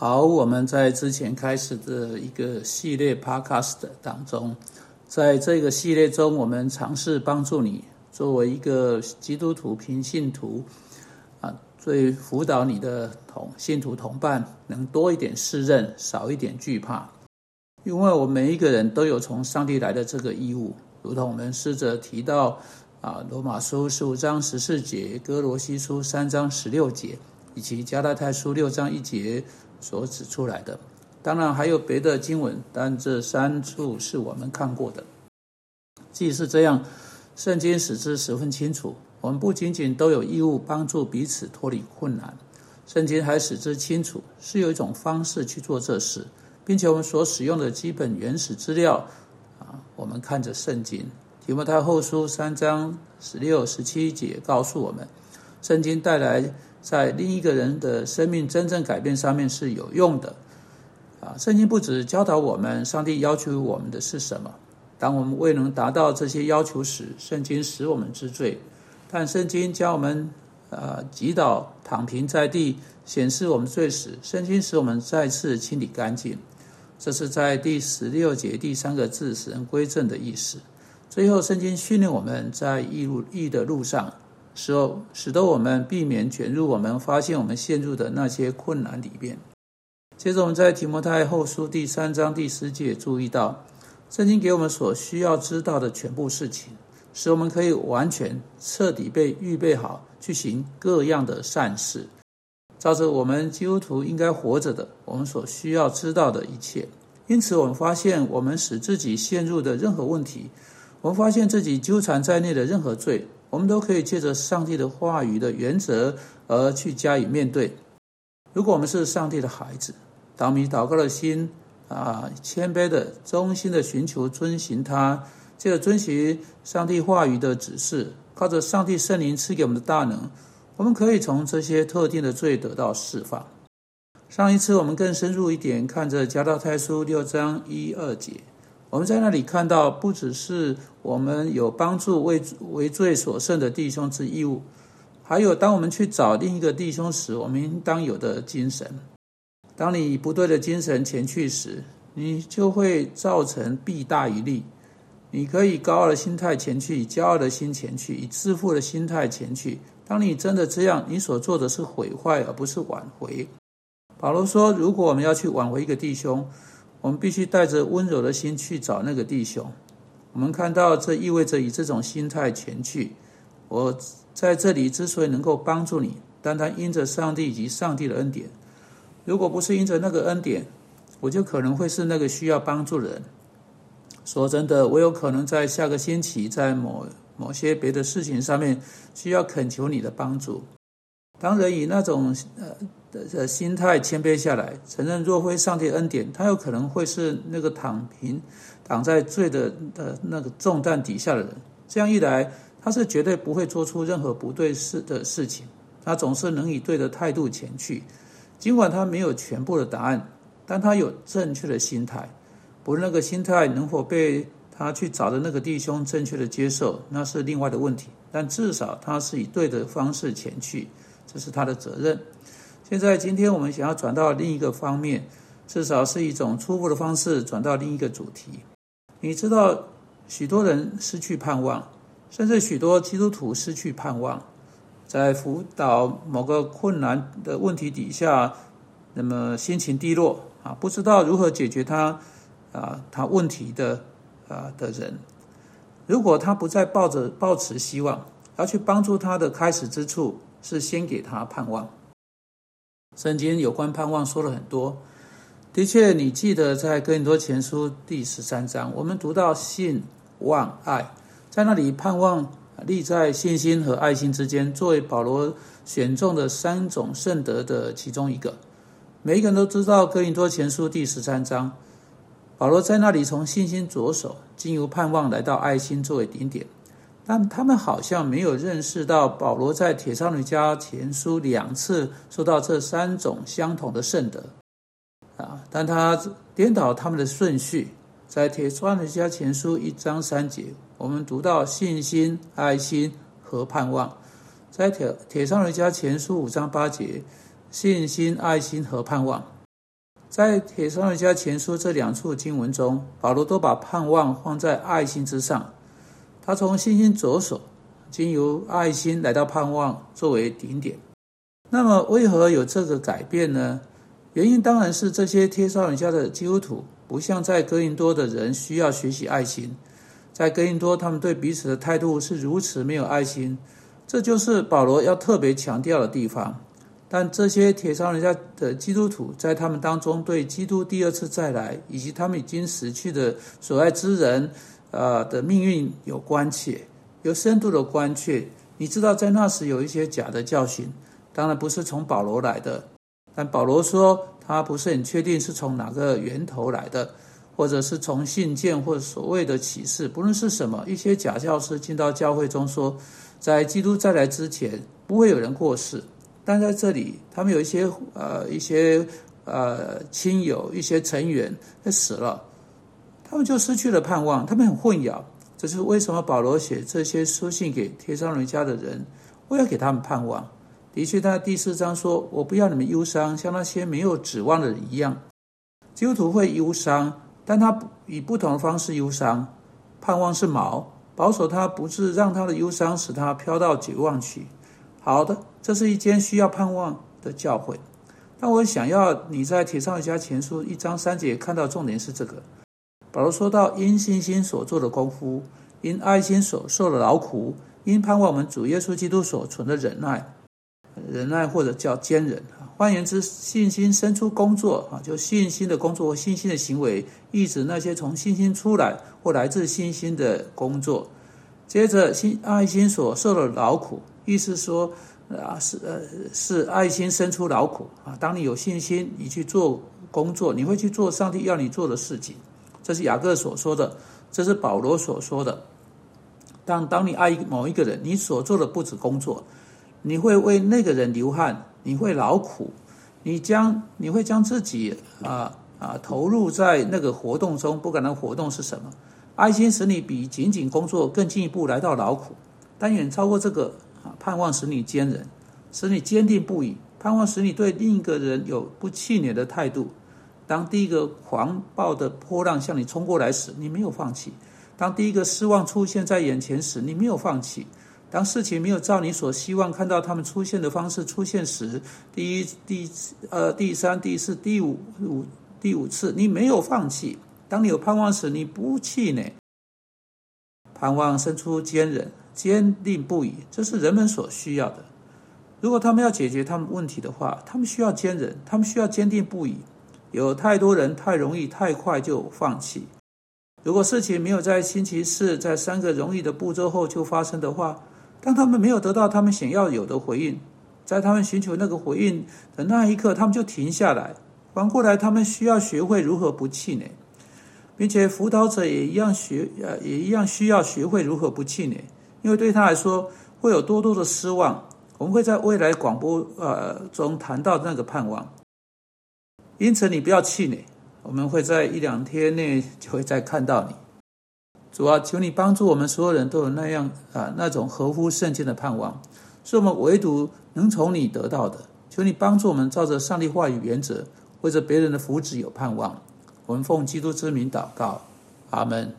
好，我们在之前开始的一个系列 Podcast 当中，在这个系列中，我们尝试帮助你作为一个基督徒平信徒啊，最辅导你的同信徒同伴，能多一点适任，少一点惧怕，因为我们每一个人都有从上帝来的这个义务，如同我们试着提到啊，罗马书十五章十四节，哥罗西书三章十六节，以及加拉太书六章一节。所指出来的，当然还有别的经文，但这三处是我们看过的。既是这样，圣经使之十分清楚，我们不仅仅都有义务帮助彼此脱离困难，圣经还使之清楚，是有一种方式去做这事，并且我们所使用的基本原始资料啊，我们看着圣经提摩太后书三章十六、十七节告诉我们，圣经带来。在另一个人的生命真正改变上面是有用的，啊，圣经不止教导我们上帝要求我们的是什么，当我们未能达到这些要求时，圣经使我们知罪，但圣经将我们呃击倒躺平在地，显示我们罪时，圣经使我们再次清理干净，这是在第十六节第三个字使人归正的意思。最后，圣经训练我们在义路义的路上。使使得我们避免卷入我们发现我们陷入的那些困难里面。接着，我们在提摩太后书第三章第十节注意到，圣经给我们所需要知道的全部事情，使我们可以完全彻底被预备好去行各样的善事，照着我们基督徒应该活着的，我们所需要知道的一切。因此，我们发现我们使自己陷入的任何问题，我们发现自己纠缠在内的任何罪。我们都可以借着上帝的话语的原则而去加以面对。如果我们是上帝的孩子，当我们祷告的心啊，谦卑的、衷心的寻求遵行他，借着遵循上帝话语的指示，靠着上帝圣灵赐给我们的大能，我们可以从这些特定的罪得到释放。上一次我们更深入一点，看着加道太书六章一二节。我们在那里看到，不只是我们有帮助为为罪所剩的弟兄之义务，还有当我们去找另一个弟兄时，我们应当有的精神。当你以不对的精神前去时，你就会造成弊大于利。你可以高傲的心态前去，以骄傲的心前去，以自负的心态前去。当你真的这样，你所做的是毁坏，而不是挽回。保罗说：“如果我们要去挽回一个弟兄，”我们必须带着温柔的心去找那个弟兄。我们看到，这意味着以这种心态前去。我在这里之所以能够帮助你，单单因着上帝以及上帝的恩典。如果不是因着那个恩典，我就可能会是那个需要帮助的人。说真的，我有可能在下个星期，在某某些别的事情上面需要恳求你的帮助。当人以那种呃的的心态谦卑下来，承认若非上帝恩典，他有可能会是那个躺平、躺在罪的的那个重担底下的人。这样一来，他是绝对不会做出任何不对事的事情。他总是能以对的态度前去，尽管他没有全部的答案，但他有正确的心态。不论那个心态能否被他去找的那个弟兄正确的接受，那是另外的问题。但至少他是以对的方式前去。这是他的责任。现在，今天我们想要转到另一个方面，至少是一种初步的方式，转到另一个主题。你知道，许多人失去盼望，甚至许多基督徒失去盼望，在辅导某个困难的问题底下，那么心情低落啊，不知道如何解决他啊，他问题的啊的人，如果他不再抱着抱持希望，要去帮助他的开始之处。是先给他盼望。圣经有关盼望说了很多，的确，你记得在哥林多前书第十三章，我们读到信、望、爱，在那里盼望立在信心和爱心之间，作为保罗选中的三种圣德的其中一个。每一个人都知道哥林多前书第十三章，保罗在那里从信心着手，经由盼望来到爱心作为顶点。但他们好像没有认识到保罗在铁沙女家前书两次说到这三种相同的圣德啊，但他颠倒他们的顺序，在铁沙女家前书一章三节，我们读到信心、爱心和盼望；在铁铁沙女家前书五章八节，信心、爱心和盼望。在《铁上女家前书》这两处经文中，保罗都把盼望放在爱心之上。他从信心着手，经由爱心来到盼望作为顶点。那么，为何有这个改变呢？原因当然是这些贴上人家的基督徒，不像在哥林多的人需要学习爱心。在哥林多，他们对彼此的态度是如此没有爱心，这就是保罗要特别强调的地方。但这些铁商人家的基督徒，在他们当中对基督第二次再来，以及他们已经死去的所爱之人，呃的命运有关切，有深度的关切。你知道，在那时有一些假的教训，当然不是从保罗来的，但保罗说他不是很确定是从哪个源头来的，或者是从信件或所谓的启示，不论是什么，一些假教师进到教会中说，在基督再来之前，不会有人过世。但在这里，他们有一些呃一些呃亲友、一些成员他死了，他们就失去了盼望，他们很混淆。这是为什么保罗写这些书信给贴上人家的人，我要给他们盼望。的确，他第四章说：“我不要你们忧伤，像那些没有指望的人一样。”基督徒会忧伤，但他以不同的方式忧伤。盼望是锚，保守他不是让他的忧伤使他飘到绝望去。好的，这是一间需要盼望的教会。但我想要你在《铁上一家前书》一章三节看到重点是这个。保罗说到：“因信心所做的功夫，因爱心所受的劳苦，因盼望我们主耶稣基督所存的忍耐，忍耐或者叫坚忍。换言之，信心生出工作啊，就信心的工作或信心的行为，意指那些从信心出来或来自信心的工作。接着，心爱心所受的劳苦。”意思说，啊，是呃，是爱心生出劳苦啊。当你有信心，你去做工作，你会去做上帝要你做的事情。这是雅各所说的，这是保罗所说的。但当你爱某一个人，你所做的不止工作，你会为那个人流汗，你会劳苦，你将你会将自己啊啊投入在那个活动中，不管那活动是什么。爱心使你比仅仅工作更进一步来到劳苦，但远超过这个啊。盼望使你坚韧，使你坚定不移；盼望使你对另一个人有不气馁的态度。当第一个狂暴的波浪向你冲过来时，你没有放弃；当第一个失望出现在眼前时，你没有放弃；当事情没有照你所希望看到他们出现的方式出现时，第一、第呃、第三、第四、第五五第五次，你没有放弃。当你有盼望时，你不气馁。盼望生出坚韧。坚定不移，这是人们所需要的。如果他们要解决他们问题的话，他们需要坚韧，他们需要坚定不移。有太多人太容易、太快就放弃。如果事情没有在星期四在三个容易的步骤后就发生的话，当他们没有得到他们想要有的回应，在他们寻求那个回应的那一刻，他们就停下来。反过来，他们需要学会如何不气馁，并且辅导者也一样学，呃，也一样需要学会如何不气馁。因为对他来说会有多多的失望，我们会在未来广播呃中谈到那个盼望。因此你不要气馁，我们会在一两天内就会再看到你。主啊，求你帮助我们所有人都有那样啊那种合乎圣经的盼望，是我们唯独能从你得到的。求你帮助我们照着上帝话语原则，为着别人的福祉有盼望。我们奉基督之名祷告，阿门。